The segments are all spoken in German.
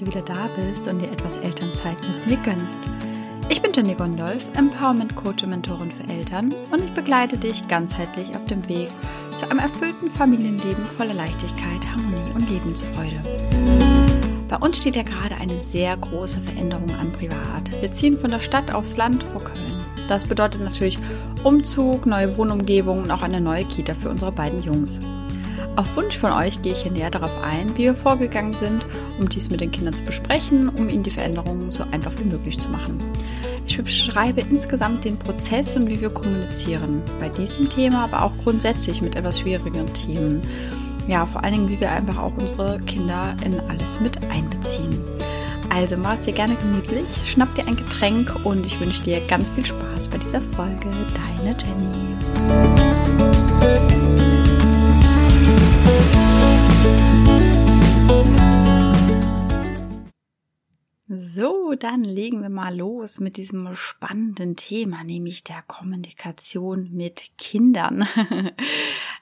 du wieder da bist und dir etwas Elternzeit mit mir gönnst. Ich bin Jenny Gondolf, Empowerment Coach und Mentorin für Eltern und ich begleite dich ganzheitlich auf dem Weg zu einem erfüllten Familienleben voller Leichtigkeit, Harmonie und Lebensfreude. Bei uns steht ja gerade eine sehr große Veränderung an privat. Wir ziehen von der Stadt aufs Land vor Köln. Das bedeutet natürlich Umzug, neue Wohnumgebung und auch eine neue Kita für unsere beiden Jungs. Auf Wunsch von euch gehe ich hier näher darauf ein, wie wir vorgegangen sind, um dies mit den Kindern zu besprechen, um ihnen die Veränderungen so einfach wie möglich zu machen. Ich beschreibe insgesamt den Prozess und wie wir kommunizieren. Bei diesem Thema, aber auch grundsätzlich mit etwas schwierigeren Themen. Ja, vor allen Dingen, wie wir einfach auch unsere Kinder in alles mit einbeziehen. Also mach es dir gerne gemütlich, schnapp dir ein Getränk und ich wünsche dir ganz viel Spaß bei dieser Folge. Deine Jenny. So, dann legen wir mal los mit diesem spannenden Thema, nämlich der Kommunikation mit Kindern.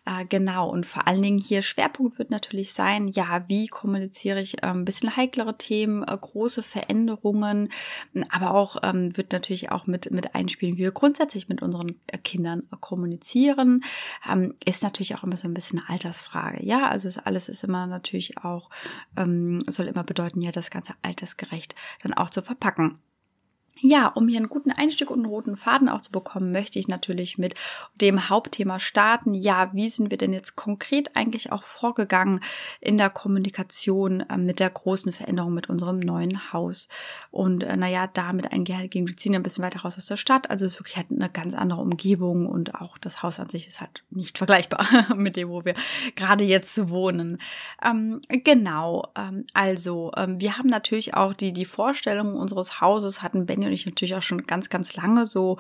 Äh, genau, und vor allen Dingen hier Schwerpunkt wird natürlich sein, ja, wie kommuniziere ich äh, ein bisschen heiklere Themen, äh, große Veränderungen, aber auch ähm, wird natürlich auch mit, mit einspielen, wie wir grundsätzlich mit unseren äh, Kindern äh, kommunizieren. Ähm, ist natürlich auch immer so ein bisschen eine Altersfrage. Ja, also ist, alles ist immer natürlich auch, ähm, soll immer bedeuten, ja, das Ganze altersgerecht dann auch zu verpacken. Ja, um hier einen guten Einstieg und einen roten Faden auch zu bekommen, möchte ich natürlich mit dem Hauptthema starten. Ja, wie sind wir denn jetzt konkret eigentlich auch vorgegangen in der Kommunikation äh, mit der großen Veränderung mit unserem neuen Haus? Und äh, naja, damit einhergehen, wir ziehen ein bisschen weiter raus aus der Stadt. Also es ist wirklich halt eine ganz andere Umgebung und auch das Haus an sich ist halt nicht vergleichbar mit dem, wo wir gerade jetzt wohnen. Ähm, genau, ähm, also ähm, wir haben natürlich auch die, die Vorstellung unseres Hauses hatten Benny und ich natürlich auch schon ganz, ganz lange so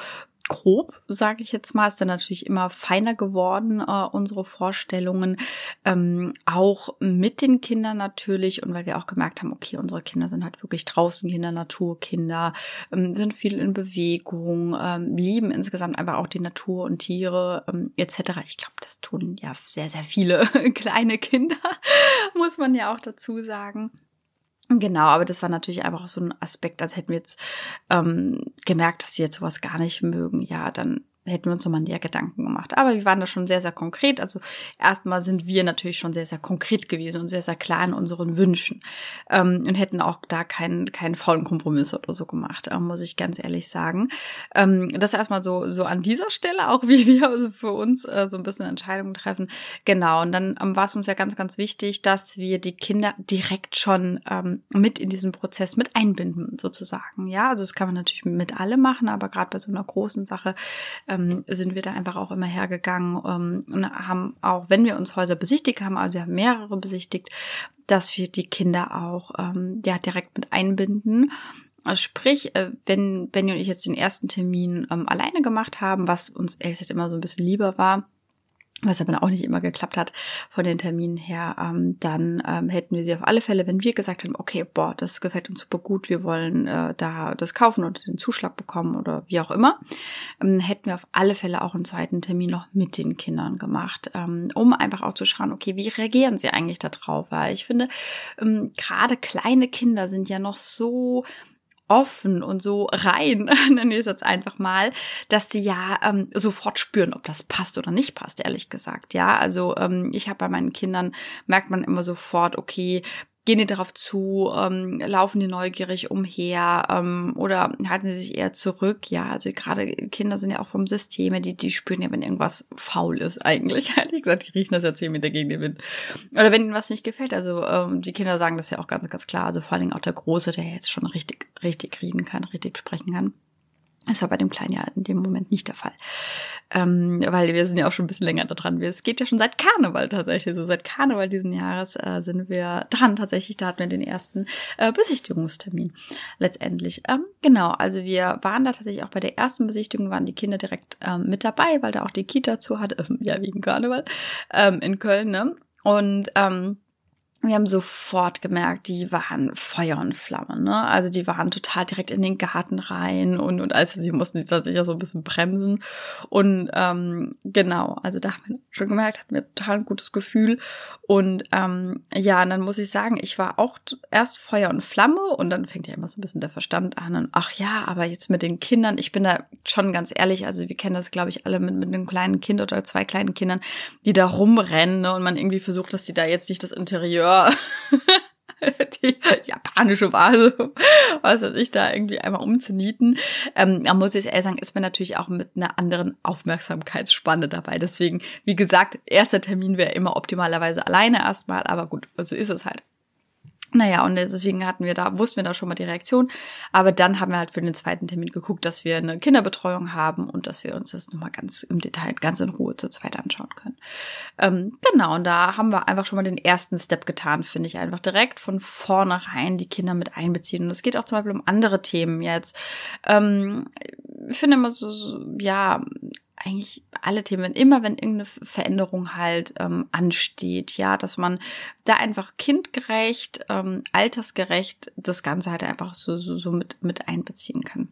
grob, sage ich jetzt mal, ist dann natürlich immer feiner geworden, äh, unsere Vorstellungen, ähm, auch mit den Kindern natürlich und weil wir auch gemerkt haben, okay, unsere Kinder sind halt wirklich draußen Kinder, Naturkinder, ähm, sind viel in Bewegung, ähm, lieben insgesamt einfach auch die Natur und Tiere ähm, etc. Ich glaube, das tun ja sehr, sehr viele kleine Kinder, muss man ja auch dazu sagen. Genau, aber das war natürlich einfach so ein Aspekt, als hätten wir jetzt ähm, gemerkt, dass sie jetzt sowas gar nicht mögen. Ja, dann hätten wir uns nochmal näher Gedanken gemacht. Aber wir waren da schon sehr, sehr konkret. Also erstmal sind wir natürlich schon sehr, sehr konkret gewesen und sehr, sehr klar in unseren Wünschen ähm, und hätten auch da keinen, keinen faulen Kompromiss oder so gemacht, äh, muss ich ganz ehrlich sagen. Ähm, das erstmal so, so an dieser Stelle, auch wie wir also für uns äh, so ein bisschen Entscheidungen treffen. Genau, und dann ähm, war es uns ja ganz, ganz wichtig, dass wir die Kinder direkt schon ähm, mit in diesen Prozess mit einbinden, sozusagen. Ja, also das kann man natürlich mit alle machen, aber gerade bei so einer großen Sache äh, ähm, sind wir da einfach auch immer hergegangen ähm, und haben auch, wenn wir uns Häuser besichtigt haben, also wir haben mehrere besichtigt, dass wir die Kinder auch ähm, ja direkt mit einbinden. Also sprich, äh, wenn Benny und ich jetzt den ersten Termin ähm, alleine gemacht haben, was uns ehrlich gesagt immer so ein bisschen lieber war, was aber auch nicht immer geklappt hat von den Terminen her, ähm, dann ähm, hätten wir sie auf alle Fälle, wenn wir gesagt haben, okay, boah, das gefällt uns super gut, wir wollen äh, da das kaufen oder den Zuschlag bekommen oder wie auch immer, ähm, hätten wir auf alle Fälle auch einen zweiten Termin noch mit den Kindern gemacht, ähm, um einfach auch zu schauen, okay, wie reagieren sie eigentlich darauf? Weil ich finde, ähm, gerade kleine Kinder sind ja noch so offen und so rein, nenne ich es jetzt einfach mal, dass sie ja ähm, sofort spüren, ob das passt oder nicht passt, ehrlich gesagt. Ja, also ähm, ich habe bei meinen Kindern, merkt man immer sofort, okay, gehen die darauf zu, ähm, laufen die neugierig umher ähm, oder halten sie sich eher zurück? Ja, also gerade Kinder sind ja auch vom System, die, die spüren ja, wenn irgendwas faul ist eigentlich. Ehrlich gesagt, die riechen das ja zehn Meter gegen den Wind. Oder wenn ihnen was nicht gefällt. Also ähm, die Kinder sagen das ja auch ganz, ganz klar. Also vor allen Dingen auch der Große, der jetzt schon richtig, richtig reden kann, richtig sprechen kann. Das war bei dem Kleinen ja in dem Moment nicht der Fall. Ähm, weil wir sind ja auch schon ein bisschen länger da dran. Es geht ja schon seit Karneval tatsächlich. So seit Karneval diesen Jahres äh, sind wir dran. Tatsächlich, da hatten wir den ersten äh, Besichtigungstermin letztendlich. Ähm, genau, also wir waren da tatsächlich auch bei der ersten Besichtigung, waren die Kinder direkt ähm, mit dabei, weil da auch die Kita zu hat, ja, wegen Karneval, ähm, in Köln, ne? Und ähm, wir haben sofort gemerkt, die waren Feuer und Flamme, ne? Also die waren total direkt in den Garten rein und, und also sie mussten sich tatsächlich auch so ein bisschen bremsen. Und ähm, genau, also da haben wir schon gemerkt, hatten wir total ein gutes Gefühl. Und ähm, ja, und dann muss ich sagen, ich war auch erst Feuer und Flamme und dann fängt ja immer so ein bisschen der Verstand an. Und ach ja, aber jetzt mit den Kindern, ich bin da schon ganz ehrlich, also wir kennen das, glaube ich, alle mit, mit einem kleinen Kind oder zwei kleinen Kindern, die da rumrennen ne, und man irgendwie versucht, dass die da jetzt nicht das Interieur die japanische Vase, was weiß ich, da irgendwie einmal umzunieten. Ähm, da muss ich ehrlich sagen, ist man natürlich auch mit einer anderen Aufmerksamkeitsspanne dabei. Deswegen, wie gesagt, erster Termin wäre immer optimalerweise alleine erstmal, aber gut, so ist es halt. Naja, und deswegen hatten wir da, wussten wir da schon mal die Reaktion. Aber dann haben wir halt für den zweiten Termin geguckt, dass wir eine Kinderbetreuung haben und dass wir uns das nochmal ganz im Detail, ganz in Ruhe zu zweit anschauen können. Ähm, genau, und da haben wir einfach schon mal den ersten Step getan, finde ich. Einfach direkt von vornherein die Kinder mit einbeziehen. Und es geht auch zum Beispiel um andere Themen jetzt. Ähm, ich finde immer so, so ja, eigentlich alle Themen, immer wenn irgendeine Veränderung halt ähm, ansteht, ja, dass man da einfach kindgerecht, ähm, altersgerecht das Ganze halt einfach so, so, so mit, mit einbeziehen kann.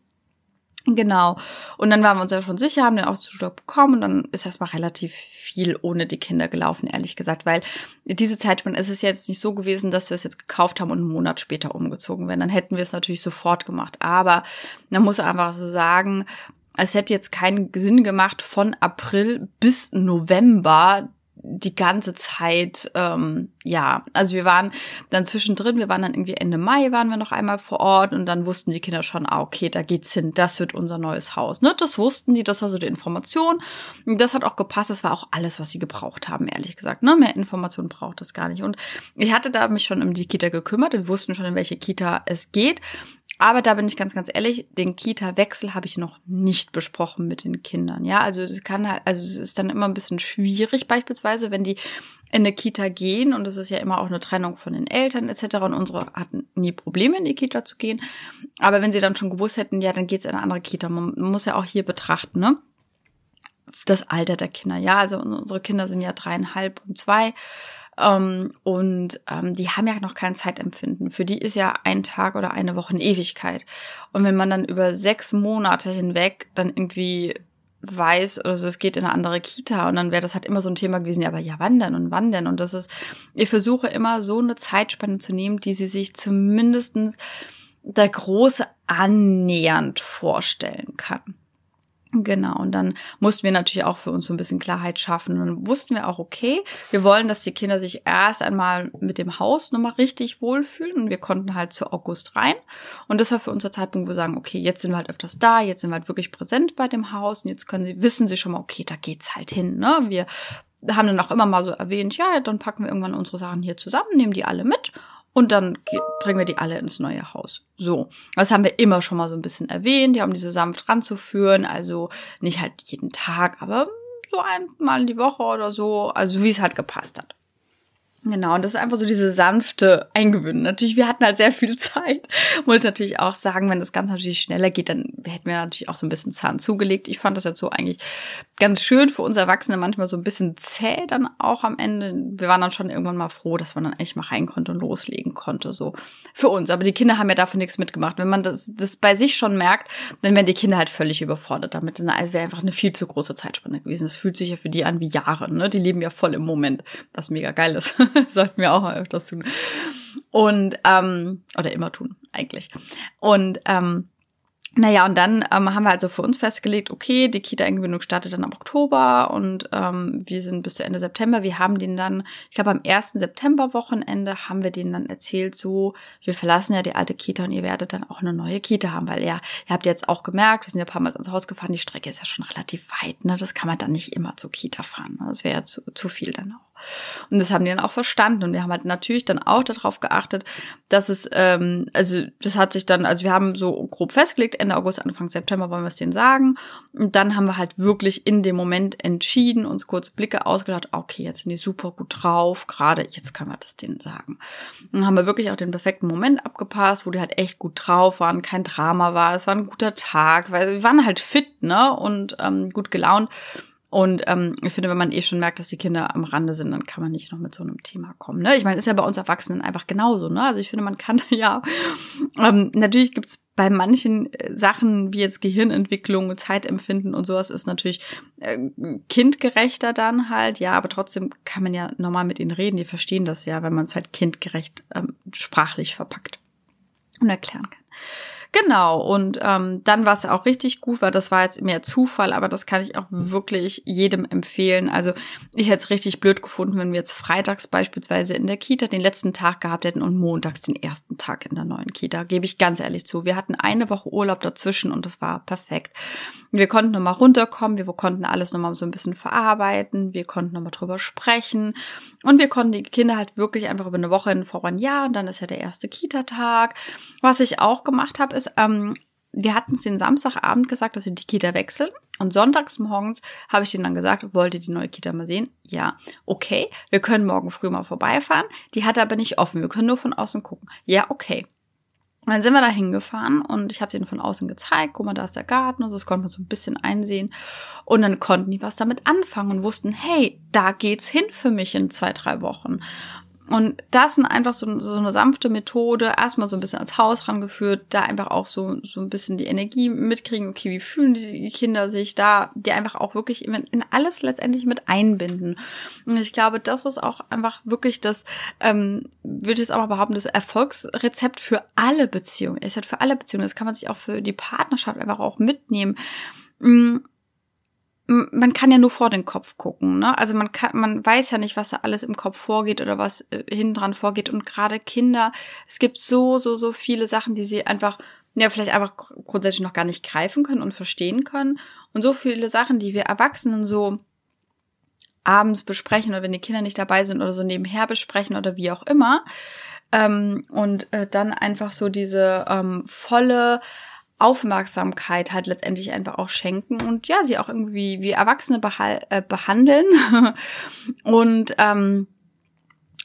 Genau. Und dann waren wir uns ja schon sicher, haben den Auszustock bekommen und dann ist erstmal relativ viel ohne die Kinder gelaufen, ehrlich gesagt, weil diese Zeit, ist es jetzt nicht so gewesen, dass wir es jetzt gekauft haben und einen Monat später umgezogen werden. Dann hätten wir es natürlich sofort gemacht. Aber man muss einfach so sagen, es hätte jetzt keinen Sinn gemacht, von April bis November die ganze Zeit, ähm, ja, also wir waren dann zwischendrin, wir waren dann irgendwie Ende Mai, waren wir noch einmal vor Ort und dann wussten die Kinder schon, ah, okay, da geht's hin, das wird unser neues Haus. Ne? Das wussten die, das war so die Information. Das hat auch gepasst, das war auch alles, was sie gebraucht haben, ehrlich gesagt. Ne? Mehr Informationen braucht es gar nicht. Und ich hatte da mich schon um die Kita gekümmert, wir wussten schon, in welche Kita es geht. Aber da bin ich ganz, ganz ehrlich, den Kita-Wechsel habe ich noch nicht besprochen mit den Kindern. Ja, also das kann halt, also es ist dann immer ein bisschen schwierig, beispielsweise, wenn die in eine Kita gehen und es ist ja immer auch eine Trennung von den Eltern etc. Und unsere hatten nie Probleme, in die Kita zu gehen. Aber wenn sie dann schon gewusst hätten, ja, dann geht's in eine andere Kita. Man muss ja auch hier betrachten, ne? Das Alter der Kinder. Ja, also unsere Kinder sind ja dreieinhalb und zwei. Ähm, und ähm, die haben ja noch kein Zeitempfinden. Für die ist ja ein Tag oder eine Woche eine Ewigkeit. Und wenn man dann über sechs Monate hinweg dann irgendwie weiß, also es geht in eine andere Kita und dann wäre das halt immer so ein Thema gewesen, ja, aber ja, wann denn und wann denn? Und das ist, ich versuche immer so eine Zeitspanne zu nehmen, die sie sich zumindestens der Große annähernd vorstellen kann. Genau, und dann mussten wir natürlich auch für uns so ein bisschen Klarheit schaffen. Und dann wussten wir auch, okay, wir wollen, dass die Kinder sich erst einmal mit dem Haus nochmal richtig wohlfühlen. Und wir konnten halt zu August rein. Und das war für uns der Zeitpunkt, wo wir sagen, okay, jetzt sind wir halt öfters da, jetzt sind wir halt wirklich präsent bei dem Haus und jetzt können sie, wissen sie schon mal, okay, da geht's halt hin. Ne? Wir haben dann auch immer mal so erwähnt, ja, dann packen wir irgendwann unsere Sachen hier zusammen, nehmen die alle mit und dann bringen wir die alle ins neue Haus. So, das haben wir immer schon mal so ein bisschen erwähnt, ja, um die so sanft ranzuführen. Also nicht halt jeden Tag, aber so einmal in die Woche oder so, also wie es halt gepasst hat. Genau, und das ist einfach so diese sanfte Eingewöhnung. Natürlich, wir hatten halt sehr viel Zeit. Wollte natürlich auch sagen, wenn das Ganze natürlich schneller geht, dann hätten wir natürlich auch so ein bisschen Zahn zugelegt. Ich fand das jetzt so eigentlich ganz schön für uns Erwachsene, manchmal so ein bisschen zäh dann auch am Ende. Wir waren dann schon irgendwann mal froh, dass man dann echt mal rein konnte und loslegen konnte, so für uns. Aber die Kinder haben ja davon nichts mitgemacht. Wenn man das, das bei sich schon merkt, dann werden die Kinder halt völlig überfordert damit. Dann wäre einfach eine viel zu große Zeitspanne gewesen. Das fühlt sich ja für die an wie Jahre, ne? Die leben ja voll im Moment, was mega geil ist. Sollten wir auch mal öfters tun. Und, ähm, oder immer tun, eigentlich. Und, ähm, naja, und dann ähm, haben wir also für uns festgelegt, okay, die Kita-Eingewöhnung startet dann am Oktober und ähm, wir sind bis zu Ende September. Wir haben den dann, ich glaube am 1. September-Wochenende haben wir denen dann erzählt, so, wir verlassen ja die alte Kita und ihr werdet dann auch eine neue Kita haben, weil ja, ihr habt jetzt auch gemerkt, wir sind ja ein paar Mal ins Haus gefahren, die Strecke ist ja schon relativ weit, ne? Das kann man dann nicht immer zur Kita fahren. Ne? Das wäre ja zu, zu viel dann auch. Und das haben die dann auch verstanden. Und wir haben halt natürlich dann auch darauf geachtet, dass es, ähm, also das hat sich dann, also wir haben so grob festgelegt, Ende August, Anfang September wollen wir es denen sagen. Und dann haben wir halt wirklich in dem Moment entschieden, uns kurz Blicke ausgedacht, okay, jetzt sind die super gut drauf, gerade jetzt können wir das denen sagen. Und dann haben wir wirklich auch den perfekten Moment abgepasst, wo die halt echt gut drauf waren, kein Drama war, es war ein guter Tag, weil wir waren halt fit, ne, und ähm, gut gelaunt. Und ähm, ich finde, wenn man eh schon merkt, dass die Kinder am Rande sind, dann kann man nicht noch mit so einem Thema kommen. Ne? Ich meine, ist ja bei uns Erwachsenen einfach genauso. Ne? Also ich finde, man kann ja, ähm, natürlich gibt's bei manchen äh, Sachen wie jetzt Gehirnentwicklung, Zeitempfinden und sowas ist natürlich äh, kindgerechter dann halt, ja, aber trotzdem kann man ja normal mit ihnen reden, die verstehen das ja, wenn man es halt kindgerecht ähm, sprachlich verpackt und erklären kann. Genau, und ähm, dann war es auch richtig gut, weil das war jetzt mehr Zufall, aber das kann ich auch wirklich jedem empfehlen. Also ich hätte es richtig blöd gefunden, wenn wir jetzt freitags beispielsweise in der Kita den letzten Tag gehabt hätten und montags den ersten Tag in der neuen Kita, gebe ich ganz ehrlich zu. Wir hatten eine Woche Urlaub dazwischen und das war perfekt. Wir konnten nochmal runterkommen, wir konnten alles nochmal so ein bisschen verarbeiten, wir konnten nochmal drüber sprechen und wir konnten die Kinder halt wirklich einfach über eine Woche in voran, ja, und dann ist ja der erste Kita-Tag. Was ich auch gemacht habe, ist, ähm, wir hatten es den Samstagabend gesagt, dass wir die Kita wechseln. Und sonntags morgens habe ich denen dann gesagt, wollt ihr die neue Kita mal sehen? Ja. Okay, wir können morgen früh mal vorbeifahren. Die hat aber nicht offen. Wir können nur von außen gucken. Ja, okay. Und dann sind wir da hingefahren und ich habe denen von außen gezeigt, guck mal, da ist der Garten und so, das konnte man so ein bisschen einsehen. Und dann konnten die was damit anfangen und wussten, hey, da geht's hin für mich in zwei, drei Wochen. Und das sind einfach so, so eine sanfte Methode, erstmal so ein bisschen als Haus rangeführt, da einfach auch so, so ein bisschen die Energie mitkriegen, okay, wie fühlen die Kinder sich da, die einfach auch wirklich in, in alles letztendlich mit einbinden. Und ich glaube, das ist auch einfach wirklich das, ähm, würde ich jetzt auch behaupten, das Erfolgsrezept für alle Beziehungen. Es hat für alle Beziehungen, das kann man sich auch für die Partnerschaft einfach auch mitnehmen mm, man kann ja nur vor den Kopf gucken, ne? Also man kann, man weiß ja nicht, was da alles im Kopf vorgeht oder was äh, hinten dran vorgeht. Und gerade Kinder, es gibt so, so, so viele Sachen, die sie einfach, ja, vielleicht einfach grundsätzlich noch gar nicht greifen können und verstehen können. Und so viele Sachen, die wir Erwachsenen so abends besprechen oder wenn die Kinder nicht dabei sind oder so nebenher besprechen oder wie auch immer. Ähm, und äh, dann einfach so diese ähm, volle Aufmerksamkeit halt letztendlich einfach auch schenken und ja, sie auch irgendwie wie Erwachsene äh, behandeln. und ähm,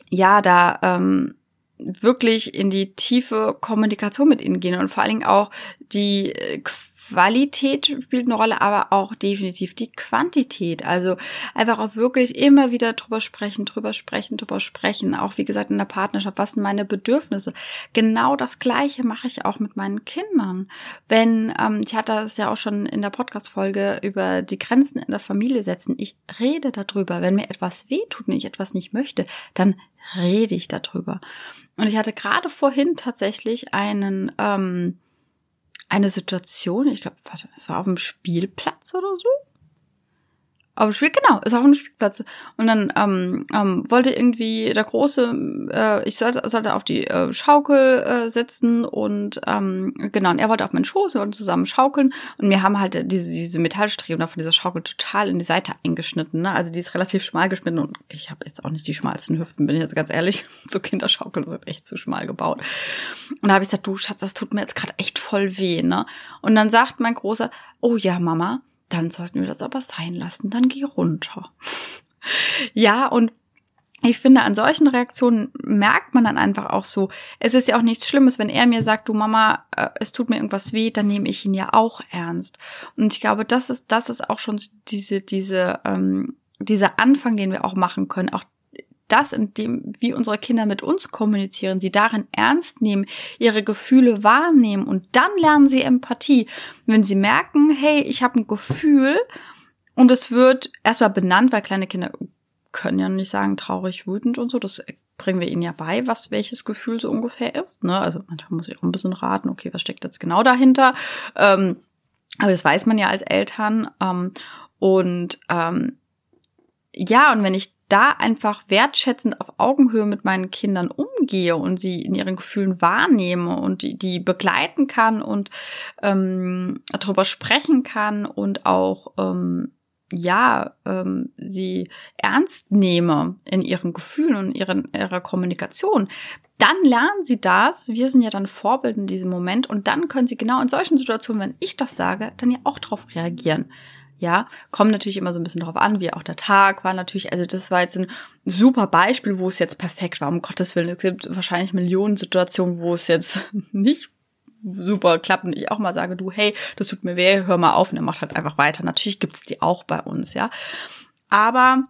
ja, da ähm, wirklich in die tiefe Kommunikation mit ihnen gehen und vor allen Dingen auch die äh, Qualität spielt eine Rolle, aber auch definitiv die Quantität. Also einfach auch wirklich immer wieder drüber sprechen, drüber sprechen, drüber sprechen. Auch wie gesagt in der Partnerschaft, was sind meine Bedürfnisse? Genau das Gleiche mache ich auch mit meinen Kindern. Wenn, ähm, ich hatte das ja auch schon in der Podcast-Folge über die Grenzen in der Familie setzen. Ich rede darüber. Wenn mir etwas wehtut und ich etwas nicht möchte, dann rede ich darüber. Und ich hatte gerade vorhin tatsächlich einen, ähm, eine Situation, ich glaube, warte, es war auf dem Spielplatz oder so auf dem Spiel, genau, war auf dem Spielplatz. Und dann ähm, ähm, wollte irgendwie der Große, äh, ich sollte, sollte auf die äh, Schaukel äh, sitzen und ähm, genau, und er wollte auf meinen Schoß, wir wollten zusammen schaukeln und wir haben halt diese, diese Metallstreben da von dieser Schaukel total in die Seite eingeschnitten. Ne? Also die ist relativ schmal geschnitten und ich habe jetzt auch nicht die schmalsten Hüften, bin ich jetzt ganz ehrlich. so Kinderschaukeln sind echt zu schmal gebaut. Und da habe ich gesagt, du Schatz, das tut mir jetzt gerade echt voll weh. Ne? Und dann sagt mein Großer, oh ja, Mama, dann sollten wir das aber sein lassen, dann geh runter. ja, und ich finde, an solchen Reaktionen merkt man dann einfach auch so, es ist ja auch nichts Schlimmes, wenn er mir sagt, du Mama, äh, es tut mir irgendwas weh, dann nehme ich ihn ja auch ernst. Und ich glaube, das ist, das ist auch schon diese, diese, ähm, dieser Anfang, den wir auch machen können, auch das, in dem, wie unsere Kinder mit uns kommunizieren, sie darin ernst nehmen, ihre Gefühle wahrnehmen und dann lernen sie Empathie. Wenn sie merken, hey, ich habe ein Gefühl und es wird erstmal benannt, weil kleine Kinder können ja nicht sagen traurig, wütend und so, das bringen wir ihnen ja bei, was welches Gefühl so ungefähr ist. Ne? Also man muss ich auch ein bisschen raten, okay, was steckt jetzt genau dahinter? Ähm, aber das weiß man ja als Eltern. Ähm, und ähm, ja, und wenn ich da einfach wertschätzend auf Augenhöhe mit meinen Kindern umgehe und sie in ihren Gefühlen wahrnehme und die, die begleiten kann und ähm, darüber sprechen kann und auch ähm, ja ähm, sie ernst nehme in ihren Gefühlen und ihren, ihrer Kommunikation, dann lernen sie das. Wir sind ja dann Vorbild in diesem Moment und dann können sie genau in solchen Situationen, wenn ich das sage, dann ja auch darauf reagieren. Ja, kommt natürlich immer so ein bisschen drauf an, wie auch der Tag war natürlich. Also das war jetzt ein super Beispiel, wo es jetzt perfekt war. Um Gottes Willen, es gibt wahrscheinlich Millionen Situationen, wo es jetzt nicht super klappt und ich auch mal sage, du, hey, das tut mir weh, hör mal auf und er macht halt einfach weiter. Natürlich gibt's die auch bei uns, ja. Aber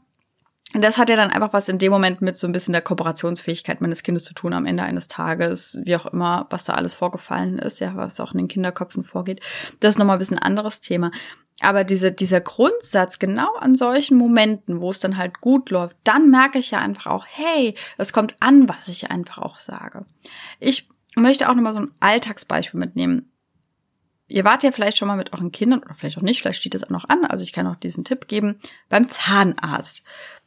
das hat ja dann einfach was in dem Moment mit so ein bisschen der Kooperationsfähigkeit meines Kindes zu tun am Ende eines Tages, wie auch immer, was da alles vorgefallen ist, ja, was auch in den Kinderköpfen vorgeht. Das ist nochmal ein bisschen anderes Thema. Aber diese, dieser Grundsatz, genau an solchen Momenten, wo es dann halt gut läuft, dann merke ich ja einfach auch, hey, es kommt an, was ich einfach auch sage. Ich möchte auch nochmal so ein Alltagsbeispiel mitnehmen. Ihr wart ja vielleicht schon mal mit euren Kindern oder vielleicht auch nicht, vielleicht steht es auch noch an, also ich kann auch diesen Tipp geben, beim Zahnarzt.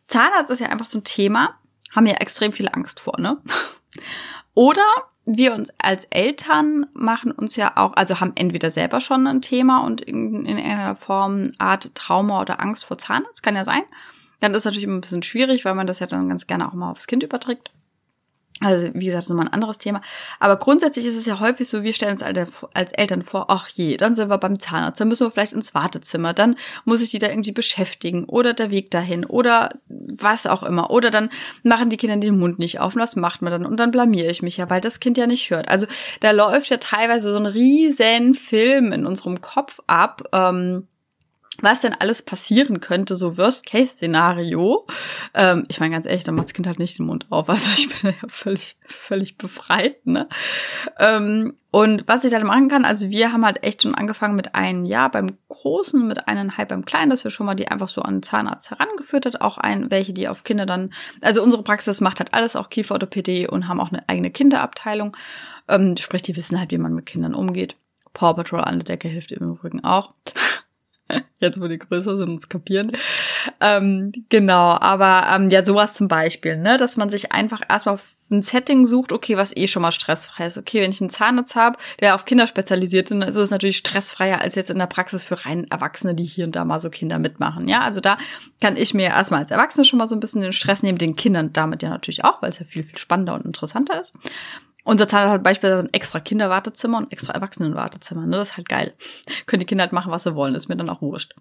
Zahnarzt ist ja einfach so ein Thema, haben ja extrem viel Angst vor, ne? Oder wir uns als Eltern machen uns ja auch, also haben entweder selber schon ein Thema und in, in einer Form Art Trauma oder Angst vor Zahnarzt, kann ja sein. Dann ist es natürlich immer ein bisschen schwierig, weil man das ja dann ganz gerne auch mal aufs Kind überträgt. Also, wie gesagt, nochmal ein anderes Thema. Aber grundsätzlich ist es ja häufig so, wir stellen uns als Eltern vor, ach je, dann sind wir beim Zahnarzt, dann müssen wir vielleicht ins Wartezimmer, dann muss ich die da irgendwie beschäftigen oder der Weg dahin oder was auch immer. Oder dann machen die Kinder den Mund nicht auf und was macht man dann? Und dann blamiere ich mich ja, weil das Kind ja nicht hört. Also da läuft ja teilweise so ein riesen Film in unserem Kopf ab. Ähm, was denn alles passieren könnte, so Worst-Case-Szenario. Ähm, ich meine, ganz ehrlich, dann macht das Kind halt nicht den Mund auf. Also ich bin ja völlig, völlig befreit, ne? Ähm, und was ich dann machen kann, also wir haben halt echt schon angefangen mit einem Jahr beim Großen, mit eineinhalb beim Kleinen, dass wir schon mal die einfach so an den Zahnarzt herangeführt hat. Auch ein, welche, die auf Kinder dann, also unsere Praxis macht halt alles, auch Kieferorthopädie und haben auch eine eigene Kinderabteilung. Ähm, sprich, die wissen halt, wie man mit Kindern umgeht. Paw Patrol an der Decke hilft im Übrigen auch. Jetzt, wo die größer sind und es kapieren. Ähm, genau, aber ähm, ja, sowas zum Beispiel, ne, dass man sich einfach erstmal ein Setting sucht, okay, was eh schon mal stressfrei ist. Okay, wenn ich einen Zahnarzt habe, der auf Kinder spezialisiert ist, dann ist es natürlich stressfreier als jetzt in der Praxis für rein Erwachsene, die hier und da mal so Kinder mitmachen. Ja, also da kann ich mir erstmal als Erwachsene schon mal so ein bisschen den Stress nehmen, den Kindern damit ja natürlich auch, weil es ja viel, viel spannender und interessanter ist. Unser Zahnarzt hat beispielsweise ein extra Kinderwartezimmer und extra Erwachsenenwartezimmer. Ne? Das ist halt geil. Können die Kinder halt machen, was sie wollen. Ist mir dann auch wurscht.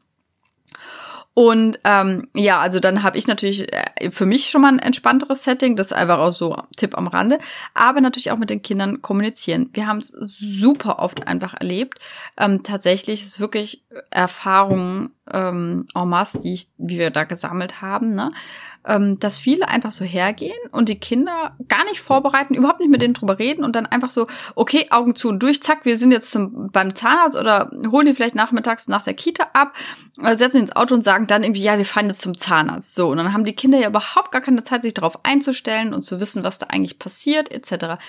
Und ähm, ja, also dann habe ich natürlich äh, für mich schon mal ein entspannteres Setting. Das ist einfach auch so Tipp am Rande. Aber natürlich auch mit den Kindern kommunizieren. Wir haben es super oft einfach erlebt. Ähm, tatsächlich ist wirklich Erfahrungen ähm, en masse, die, ich, die wir da gesammelt haben. Ne? ähm, dass viele einfach so hergehen und die Kinder gar nicht vorbereiten, überhaupt nicht mit denen drüber reden und dann einfach so, okay, Augen zu und durch, zack, wir sind jetzt zum, beim Zahnarzt oder holen die vielleicht nachmittags nach der Kita ab, äh, setzen ins Auto und sagen dann irgendwie, ja, wir fahren jetzt zum Zahnarzt. So, und dann haben die Kinder ja überhaupt gar keine Zeit, sich darauf einzustellen und zu wissen, was da eigentlich passiert, etc.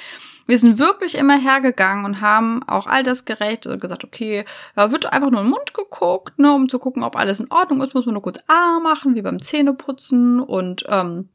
Wir sind wirklich immer hergegangen und haben auch altersgerecht gesagt, okay, da wird einfach nur den Mund geguckt, ne, um zu gucken, ob alles in Ordnung ist, muss man nur kurz A machen, wie beim Zähneputzen und ähm,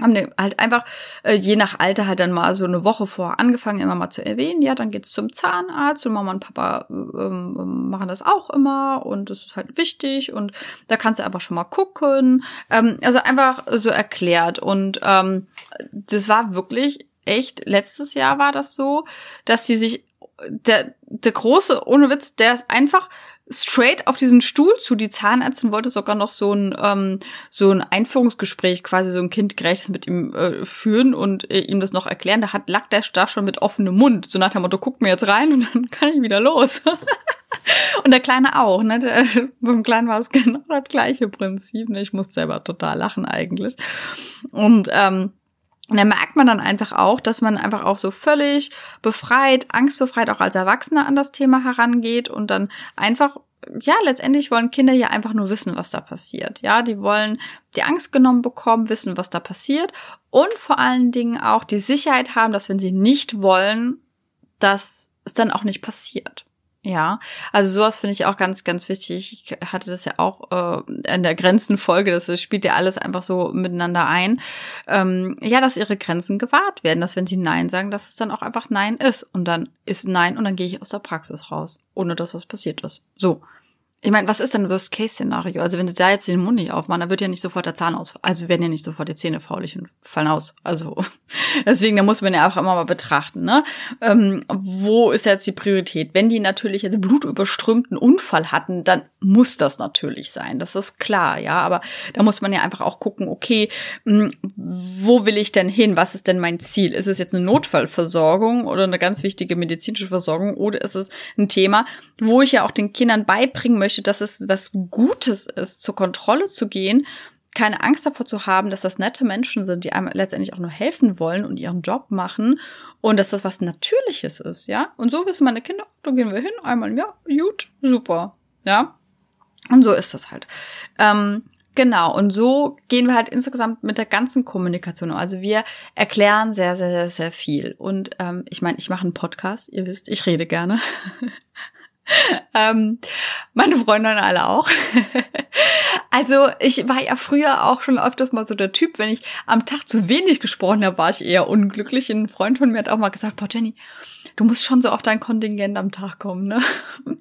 haben halt einfach äh, je nach Alter halt dann mal so eine Woche vor angefangen immer mal zu erwähnen, ja, dann geht's zum Zahnarzt und Mama und Papa ähm, machen das auch immer und das ist halt wichtig und da kannst du einfach schon mal gucken. Ähm, also einfach so erklärt und ähm, das war wirklich echt, letztes Jahr war das so, dass die sich, der, der Große, ohne Witz, der ist einfach straight auf diesen Stuhl zu. Die Zahnärztin wollte sogar noch so ein ähm, so ein Einführungsgespräch, quasi so ein kindgerechtes mit ihm äh, führen und äh, ihm das noch erklären. Da hat lag der da schon mit offenem Mund, so nach dem Motto, guck mir jetzt rein und dann kann ich wieder los. und der Kleine auch, ne? Der, beim Kleinen war es genau das gleiche Prinzip. Ne? Ich musste selber total lachen eigentlich. Und ähm, und da merkt man dann einfach auch, dass man einfach auch so völlig befreit, angstbefreit auch als Erwachsener an das Thema herangeht und dann einfach ja, letztendlich wollen Kinder ja einfach nur wissen, was da passiert. Ja, die wollen die Angst genommen bekommen, wissen, was da passiert und vor allen Dingen auch die Sicherheit haben, dass wenn sie nicht wollen, dass es dann auch nicht passiert. Ja, also sowas finde ich auch ganz, ganz wichtig. Ich hatte das ja auch äh, in der Grenzenfolge, das spielt ja alles einfach so miteinander ein. Ähm, ja, dass ihre Grenzen gewahrt werden, dass wenn sie Nein sagen, dass es dann auch einfach Nein ist. Und dann ist Nein und dann gehe ich aus der Praxis raus, ohne dass was passiert ist. So. Ich meine, was ist denn Worst-Case-Szenario? Also wenn du da jetzt den Mund nicht aufmachst, dann wird ja nicht sofort der Zahn aus, also werden ja nicht sofort die Zähne faulig und fallen aus. Also deswegen, da muss man ja auch immer mal betrachten, ne? Ähm, wo ist jetzt die Priorität? Wenn die natürlich jetzt blutüberströmten Unfall hatten, dann muss das natürlich sein. Das ist klar, ja. Aber da muss man ja einfach auch gucken, okay, mh, hm, wo will ich denn hin? Was ist denn mein Ziel? Ist es jetzt eine Notfallversorgung oder eine ganz wichtige medizinische Versorgung oder ist es ein Thema, wo ich ja auch den Kindern beibringen möchte, möchte, dass es was Gutes ist, zur Kontrolle zu gehen, keine Angst davor zu haben, dass das nette Menschen sind, die einem letztendlich auch nur helfen wollen und ihren Job machen und dass das was Natürliches ist, ja. Und so wissen meine Kinder, da gehen wir hin, einmal im Jahr, gut, super, ja. Und so ist das halt. Ähm, Genau, und so gehen wir halt insgesamt mit der ganzen Kommunikation. Also wir erklären sehr, sehr, sehr, sehr viel. Und ähm, ich meine, ich mache einen Podcast, ihr wisst, ich rede gerne. ähm, meine Freunde und alle auch. also ich war ja früher auch schon öfters mal so der Typ, wenn ich am Tag zu wenig gesprochen habe, war ich eher unglücklich. Ein Freund von mir hat auch mal gesagt, boah Jenny, du musst schon so auf dein Kontingent am Tag kommen, ne?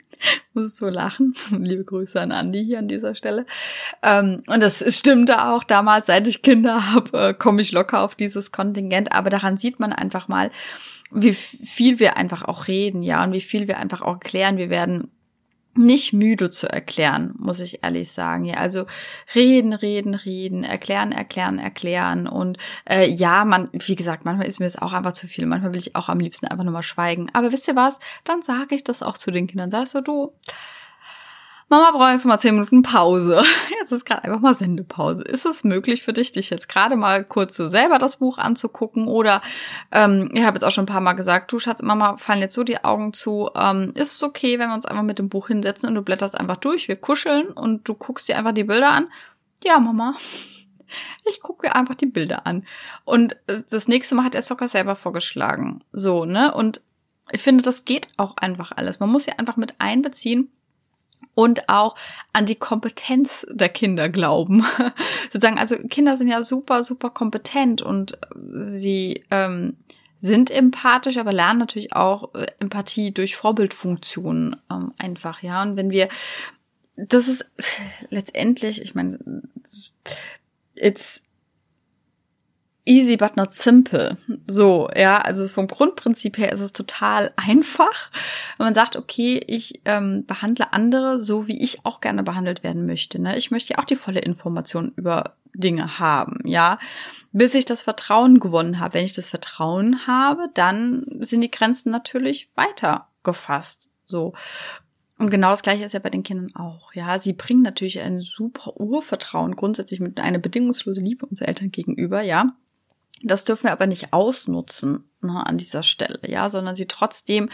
Muss so lachen. Liebe Grüße an Andi hier an dieser Stelle. Ähm, und das stimmte auch damals, seit ich Kinder habe, äh, komme ich locker auf dieses Kontingent. Aber daran sieht man einfach mal, wie viel wir einfach auch reden, ja, und wie viel wir einfach auch erklären. Wir werden nicht müde zu erklären, muss ich ehrlich sagen. Ja, also reden, reden, reden, erklären, erklären, erklären. Und äh, ja, man, wie gesagt, manchmal ist mir das auch einfach zu viel. Manchmal will ich auch am liebsten einfach nur mal schweigen. Aber wisst ihr was? Dann sage ich das auch zu den Kindern. Sagst du, du, Mama braucht jetzt mal zehn Minuten Pause. Jetzt ist gerade einfach mal Sendepause. Ist es möglich für dich, dich jetzt gerade mal kurz so selber das Buch anzugucken? Oder ähm, ich habe jetzt auch schon ein paar Mal gesagt, du Schatz, Mama fallen jetzt so die Augen zu. Ähm, ist es okay, wenn wir uns einfach mit dem Buch hinsetzen und du blätterst einfach durch, wir kuscheln und du guckst dir einfach die Bilder an? Ja, Mama. Ich gucke mir einfach die Bilder an. Und äh, das nächste Mal hat er sogar selber vorgeschlagen. So, ne? Und ich finde, das geht auch einfach alles. Man muss ja einfach mit einbeziehen, und auch an die Kompetenz der Kinder glauben. Sozusagen, also Kinder sind ja super, super kompetent und sie ähm, sind empathisch, aber lernen natürlich auch äh, Empathie durch Vorbildfunktionen ähm, einfach, ja. Und wenn wir, das ist letztendlich, ich meine, it's easy but not simple. So, ja, also vom Grundprinzip her ist es total einfach. Wenn man sagt, okay, ich ähm, behandle andere so, wie ich auch gerne behandelt werden möchte. Ne? Ich möchte ja auch die volle Information über Dinge haben, ja, bis ich das Vertrauen gewonnen habe. Wenn ich das Vertrauen habe, dann sind die Grenzen natürlich weiter gefasst. So. Und genau das gleiche ist ja bei den Kindern auch. Ja, sie bringen natürlich ein super Urvertrauen grundsätzlich mit einer bedingungslose Liebe uns Eltern gegenüber, ja. Das dürfen wir aber nicht ausnutzen ne, an dieser Stelle, ja, sondern sie trotzdem,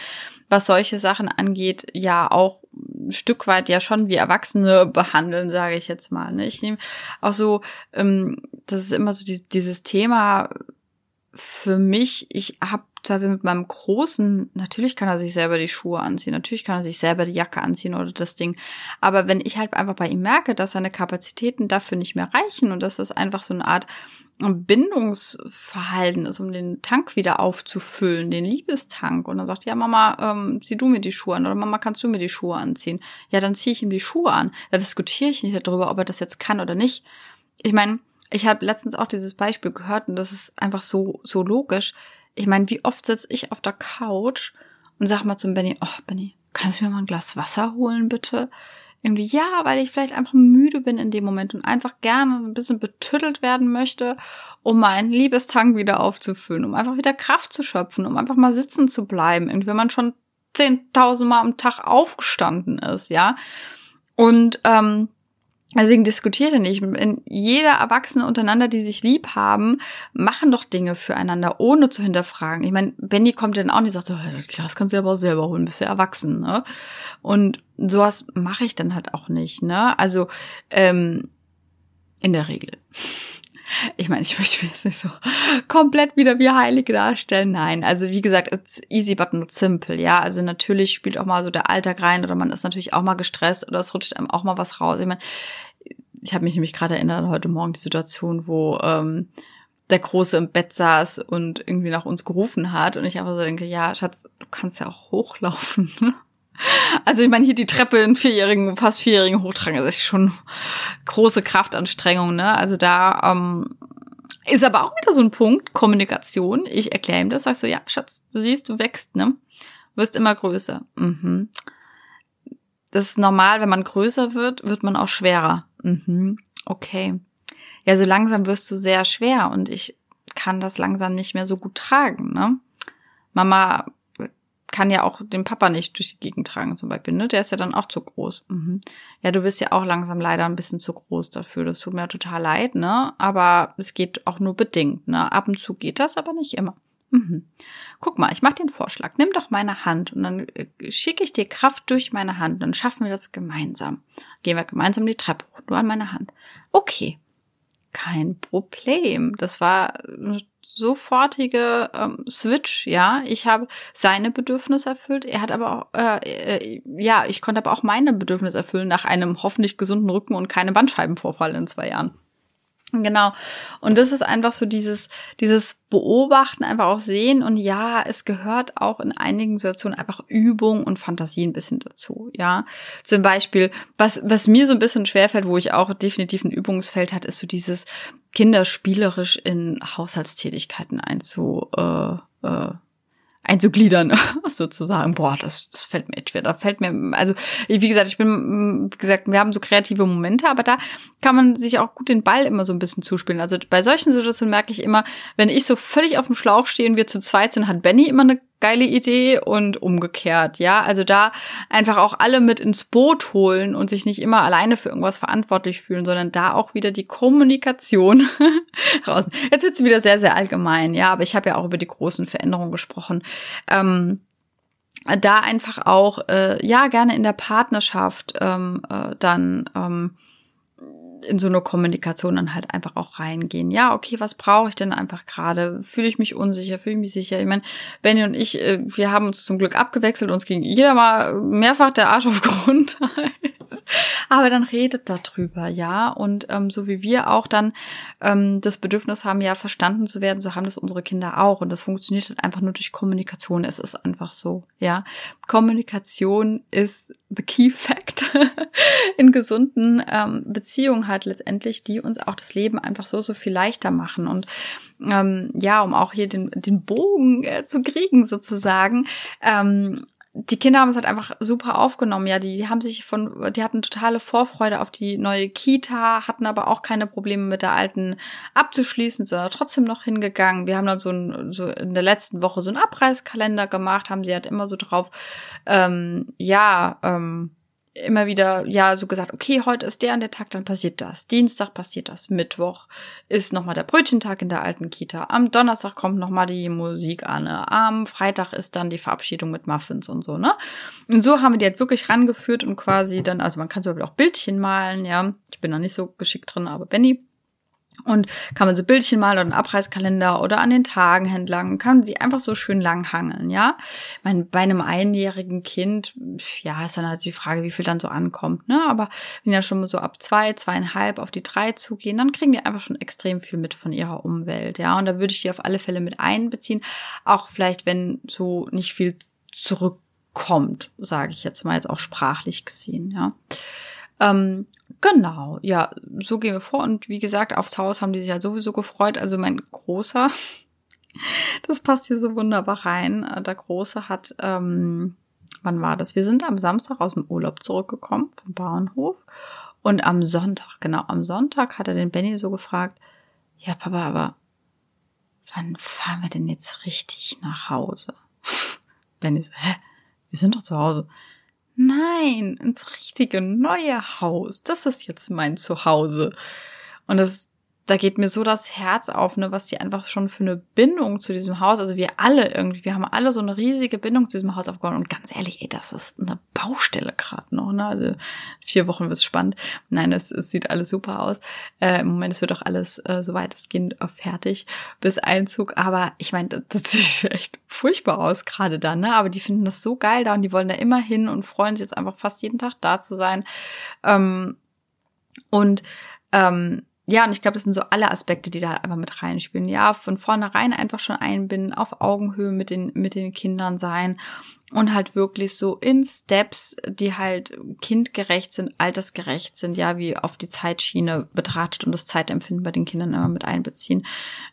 was solche Sachen angeht, ja auch ein Stück weit ja schon wie Erwachsene behandeln, sage ich jetzt mal. Ne? Ich nehme auch so, ähm, das ist immer so die, dieses Thema für mich. Ich habe mit meinem Großen, natürlich kann er sich selber die Schuhe anziehen, natürlich kann er sich selber die Jacke anziehen oder das Ding. Aber wenn ich halt einfach bei ihm merke, dass seine Kapazitäten dafür nicht mehr reichen und dass das einfach so eine Art Bindungsverhalten ist, um den Tank wieder aufzufüllen, den Liebestank. Und dann sagt, ja, Mama, ähm, zieh du mir die Schuhe an oder Mama, kannst du mir die Schuhe anziehen? Ja, dann ziehe ich ihm die Schuhe an. Da diskutiere ich nicht darüber, ob er das jetzt kann oder nicht. Ich meine, ich habe letztens auch dieses Beispiel gehört und das ist einfach so, so logisch. Ich meine, wie oft sitze ich auf der Couch und sag mal zum Benny, oh Benny, kannst du mir mal ein Glas Wasser holen, bitte? irgendwie, ja, weil ich vielleicht einfach müde bin in dem Moment und einfach gerne ein bisschen betüttelt werden möchte, um meinen Liebestank wieder aufzufüllen, um einfach wieder Kraft zu schöpfen, um einfach mal sitzen zu bleiben, irgendwie, wenn man schon zehntausend Mal am Tag aufgestanden ist, ja. Und ähm, Deswegen diskutiert er nicht. Jeder Erwachsene untereinander, die sich lieb haben, machen doch Dinge füreinander, ohne zu hinterfragen. Ich meine, Benny kommt dann auch nicht und sagt so, das kannst du aber selber holen, bist ja erwachsen, ne? Und sowas mache ich dann halt auch nicht, ne? Also, ähm, in der Regel. Ich meine, ich möchte mich jetzt nicht so komplett wieder wie Heilige darstellen. Nein, also wie gesagt, it's easy but not simple. Ja, also natürlich spielt auch mal so der Alltag rein oder man ist natürlich auch mal gestresst oder es rutscht einem auch mal was raus. Ich meine, ich habe mich nämlich gerade erinnert heute Morgen die Situation, wo ähm, der Große im Bett saß und irgendwie nach uns gerufen hat und ich einfach so denke, ja, Schatz, du kannst ja auch hochlaufen. Also ich meine, hier die Treppe in vierjährigen, fast vierjährigen hochtragen, das ist schon große Kraftanstrengung, ne? Also da ähm, ist aber auch wieder so ein Punkt, Kommunikation. Ich erkläre ihm das, sagst so, ja, Schatz, du siehst, du wächst, ne? Wirst immer größer. Mhm. Das ist normal, wenn man größer wird, wird man auch schwerer. Mhm. Okay. Ja, so langsam wirst du sehr schwer und ich kann das langsam nicht mehr so gut tragen, ne? Mama kann ja auch den Papa nicht durch die Gegend tragen, zum Beispiel, ne? Der ist ja dann auch zu groß. Mhm. Ja, du bist ja auch langsam leider ein bisschen zu groß dafür. Das tut mir total leid, ne? Aber es geht auch nur bedingt, ne? Ab und zu geht das, aber nicht immer. Mhm. Guck mal, ich mach den Vorschlag. Nimm doch meine Hand und dann äh, schicke ich dir Kraft durch meine Hand. Dann schaffen wir das gemeinsam. Gehen wir gemeinsam die Treppe hoch, du an meine Hand. Okay, kein Problem. Das war eine sofortige ähm, Switch, ja. Ich habe seine Bedürfnisse erfüllt. Er hat aber auch, äh, äh, ja, ich konnte aber auch meine Bedürfnisse erfüllen nach einem hoffentlich gesunden Rücken und keinem Bandscheibenvorfall in zwei Jahren. Genau. Und das ist einfach so dieses, dieses Beobachten, einfach auch sehen. Und ja, es gehört auch in einigen Situationen einfach Übung und Fantasie ein bisschen dazu. Ja, zum Beispiel, was, was mir so ein bisschen schwerfällt, wo ich auch definitiv ein Übungsfeld hat, ist so dieses kinderspielerisch in Haushaltstätigkeiten einzu, äh, äh, einzugliedern, sozusagen. Boah, das, das fällt mir echt schwer. Da fällt mir, also wie gesagt, ich bin, wie gesagt, wir haben so kreative Momente, aber da kann man sich auch gut den Ball immer so ein bisschen zuspielen. Also bei solchen Situationen merke ich immer, wenn ich so völlig auf dem Schlauch stehe und wir zu zweit sind, hat Benny immer eine geile Idee und umgekehrt, ja. Also da einfach auch alle mit ins Boot holen und sich nicht immer alleine für irgendwas verantwortlich fühlen, sondern da auch wieder die Kommunikation raus. Jetzt wird es wieder sehr, sehr allgemein, ja, aber ich habe ja auch über die großen Veränderungen gesprochen. Ähm, da einfach auch, äh, ja, gerne in der Partnerschaft ähm, äh, dann ähm, in so eine Kommunikation dann halt einfach auch reingehen. Ja, okay, was brauche ich denn einfach gerade? Fühle ich mich unsicher? Fühle ich mich sicher? Ich meine, Benny und ich, äh, wir haben uns zum Glück abgewechselt, uns ging jeder mal mehrfach der Arsch auf Aber dann redet darüber, ja. Und ähm, so wie wir auch dann ähm, das Bedürfnis haben, ja, verstanden zu werden, so haben das unsere Kinder auch. Und das funktioniert halt einfach nur durch Kommunikation. Es ist einfach so, ja. Kommunikation ist the key fact in gesunden ähm, Beziehungen halt letztendlich, die uns auch das Leben einfach so, so viel leichter machen. Und ähm, ja, um auch hier den, den Bogen äh, zu kriegen sozusagen, ähm, die Kinder haben es halt einfach super aufgenommen. Ja, die, die haben sich von, die hatten totale Vorfreude auf die neue Kita, hatten aber auch keine Probleme mit der alten abzuschließen, sind trotzdem noch hingegangen. Wir haben dann so, ein, so in der letzten Woche so einen Abreißkalender gemacht, haben sie halt immer so drauf, ähm, ja, ähm, immer wieder, ja, so gesagt, okay, heute ist der an der Tag, dann passiert das. Dienstag passiert das. Mittwoch ist nochmal der Brötchentag in der alten Kita. Am Donnerstag kommt nochmal die Musik an. Am Freitag ist dann die Verabschiedung mit Muffins und so, ne? Und so haben wir die halt wirklich rangeführt und quasi dann, also man kann so auch Bildchen malen, ja. Ich bin da nicht so geschickt drin, aber Benny und kann man so Bildchen malen oder einen Abreißkalender oder an den Tagen entlang, kann sie einfach so schön lang hangeln, ja. Ich meine, bei einem einjährigen Kind, ja, ist dann also die Frage, wie viel dann so ankommt, ne. Aber wenn ja schon so ab zwei, zweieinhalb auf die drei zugehen, dann kriegen die einfach schon extrem viel mit von ihrer Umwelt, ja. Und da würde ich die auf alle Fälle mit einbeziehen. Auch vielleicht, wenn so nicht viel zurückkommt, sage ich jetzt mal jetzt auch sprachlich gesehen, ja. Ähm, genau, ja, so gehen wir vor. Und wie gesagt, aufs Haus haben die sich halt sowieso gefreut. Also mein Großer, das passt hier so wunderbar rein. Äh, der Große hat, ähm, wann war das? Wir sind am Samstag aus dem Urlaub zurückgekommen vom Bauernhof. Und am Sonntag, genau, am Sonntag hat er den Benny so gefragt, ja, Papa, aber wann fahren wir denn jetzt richtig nach Hause? Benny so, hä? Wir sind doch zu Hause. Nein, ins richtige neue Haus. Das ist jetzt mein Zuhause. Und das da geht mir so das Herz auf, ne, was die einfach schon für eine Bindung zu diesem Haus, also wir alle irgendwie, wir haben alle so eine riesige Bindung zu diesem Haus aufgebaut und ganz ehrlich, ey, das ist eine Baustelle gerade noch, ne, also vier Wochen wird's spannend. Nein, es, sieht alles super aus. Äh, Im Moment, es wird auch alles, äh, soweit es geht, fertig bis Einzug, aber ich meine, das sieht echt furchtbar aus gerade da, ne, aber die finden das so geil da und die wollen da immer hin und freuen sich jetzt einfach fast jeden Tag da zu sein. Ähm, und ähm, ja, und ich glaube, das sind so alle Aspekte, die da einfach mit reinspielen. Ja, von vornherein einfach schon einbinden, auf Augenhöhe mit den, mit den Kindern sein und halt wirklich so in Steps, die halt kindgerecht sind, altersgerecht sind, ja, wie auf die Zeitschiene betrachtet und das Zeitempfinden bei den Kindern immer mit einbeziehen.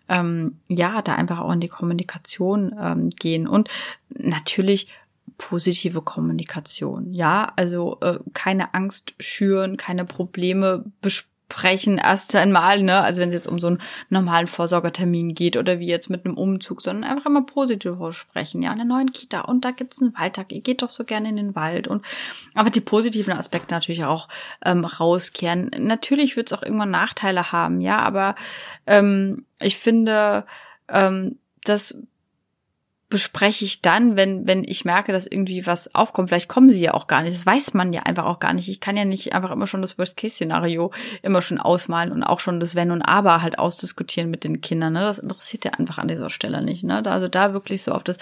Ähm, ja, da einfach auch in die Kommunikation ähm, gehen und natürlich positive Kommunikation. Ja, also äh, keine Angst schüren, keine Probleme besprechen sprechen erst einmal, ne, also wenn es jetzt um so einen normalen Vorsorgertermin geht oder wie jetzt mit einem Umzug, sondern einfach immer positiv sprechen, ja, in der neuen Kita. Und da gibt's einen Waldtag, ihr geht doch so gerne in den Wald. Und aber die positiven Aspekte natürlich auch ähm, rauskehren. Natürlich wird es auch irgendwann Nachteile haben, ja, aber ähm, ich finde, ähm, dass bespreche ich dann, wenn, wenn ich merke, dass irgendwie was aufkommt. Vielleicht kommen sie ja auch gar nicht. Das weiß man ja einfach auch gar nicht. Ich kann ja nicht einfach immer schon das Worst-Case-Szenario immer schon ausmalen und auch schon das Wenn und Aber halt ausdiskutieren mit den Kindern. Ne? Das interessiert ja einfach an dieser Stelle nicht. Ne? Also da wirklich so auf das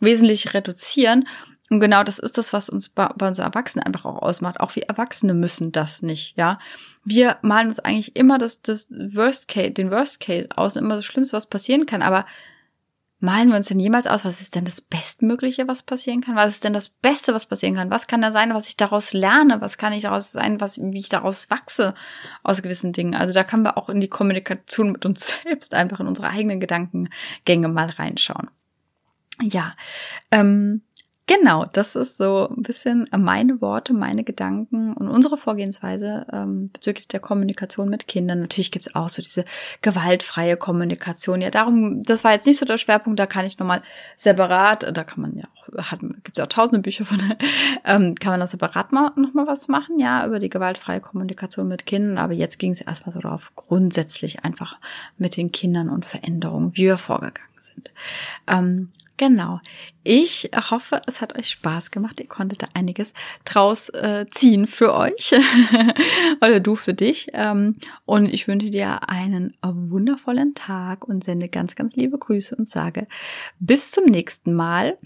Wesentliche reduzieren. Und genau das ist das, was uns bei, bei uns Erwachsenen einfach auch ausmacht. Auch wir Erwachsene müssen das nicht, ja. Wir malen uns eigentlich immer das, das Worst Case, den Worst Case aus und immer das Schlimmste, was passieren kann. Aber Malen wir uns denn jemals aus, was ist denn das Bestmögliche, was passieren kann? Was ist denn das Beste, was passieren kann? Was kann da sein, was ich daraus lerne? Was kann ich daraus sein, was, wie ich daraus wachse aus gewissen Dingen? Also da können wir auch in die Kommunikation mit uns selbst einfach in unsere eigenen Gedankengänge mal reinschauen. Ja, ähm, Genau, das ist so ein bisschen meine Worte, meine Gedanken und unsere Vorgehensweise ähm, bezüglich der Kommunikation mit Kindern. Natürlich gibt's auch so diese gewaltfreie Kommunikation. Ja, darum, das war jetzt nicht so der Schwerpunkt, da kann ich nochmal separat, da kann man ja auch, hat, gibt's auch tausende Bücher von, ähm, kann man da separat mal, nochmal was machen, ja, über die gewaltfreie Kommunikation mit Kindern. Aber jetzt ging es erstmal so darauf, grundsätzlich einfach mit den Kindern und Veränderungen, wie wir vorgegangen sind. Ähm, Genau. Ich hoffe, es hat euch Spaß gemacht. Ihr konntet da einiges draus äh, ziehen für euch oder du für dich. Ähm, und ich wünsche dir einen wundervollen Tag und sende ganz, ganz liebe Grüße und sage bis zum nächsten Mal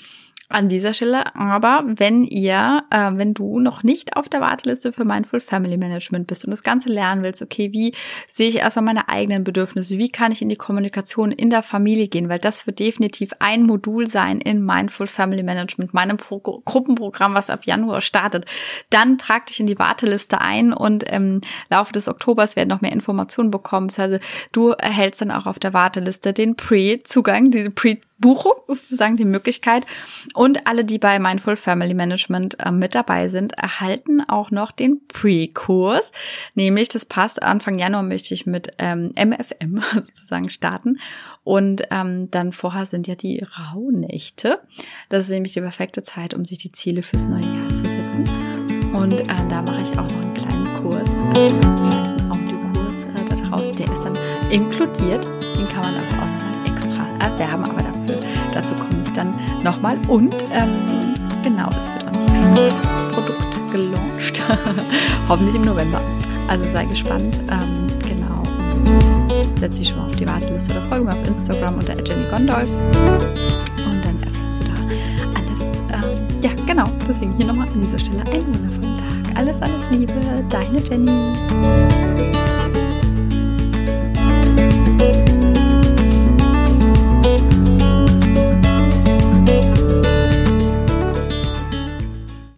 an dieser Stelle. Aber wenn ihr, äh, wenn du noch nicht auf der Warteliste für Mindful Family Management bist und das Ganze lernen willst, okay, wie sehe ich erstmal meine eigenen Bedürfnisse? Wie kann ich in die Kommunikation in der Familie gehen? Weil das wird definitiv ein Modul sein in Mindful Family Management, meinem Pro Gruppenprogramm, was ab Januar startet. Dann trag dich in die Warteliste ein und im Laufe des Oktobers werden noch mehr Informationen bekommen. Also du erhältst dann auch auf der Warteliste den Pre-Zugang, die Pre Buchung sozusagen die Möglichkeit. Und alle, die bei Mindful Family Management äh, mit dabei sind, erhalten auch noch den Pre-Kurs. Nämlich, das passt, Anfang Januar möchte ich mit ähm, MFM sozusagen starten. Und ähm, dann vorher sind ja die Rauhnächte. Das ist nämlich die perfekte Zeit, um sich die Ziele fürs neue Jahr zu setzen. Und äh, da mache ich auch noch einen kleinen Kurs, äh, einen Audiokurs äh, daraus. Der ist dann inkludiert. Den kann man aber auch nochmal extra erwerben, aber Dazu komme ich dann nochmal. Und ähm, genau, es wird auch noch ein neues Produkt gelauncht. Hoffentlich im November. Also sei gespannt. Ähm, genau. Setz dich schon mal auf die Warteliste oder folge mir auf Instagram unter Jenny Gondolf. Und dann erfährst du da alles. Ähm, ja, genau. Deswegen hier nochmal an dieser Stelle einen wundervollen Tag. Alles, alles Liebe. Deine Jenny.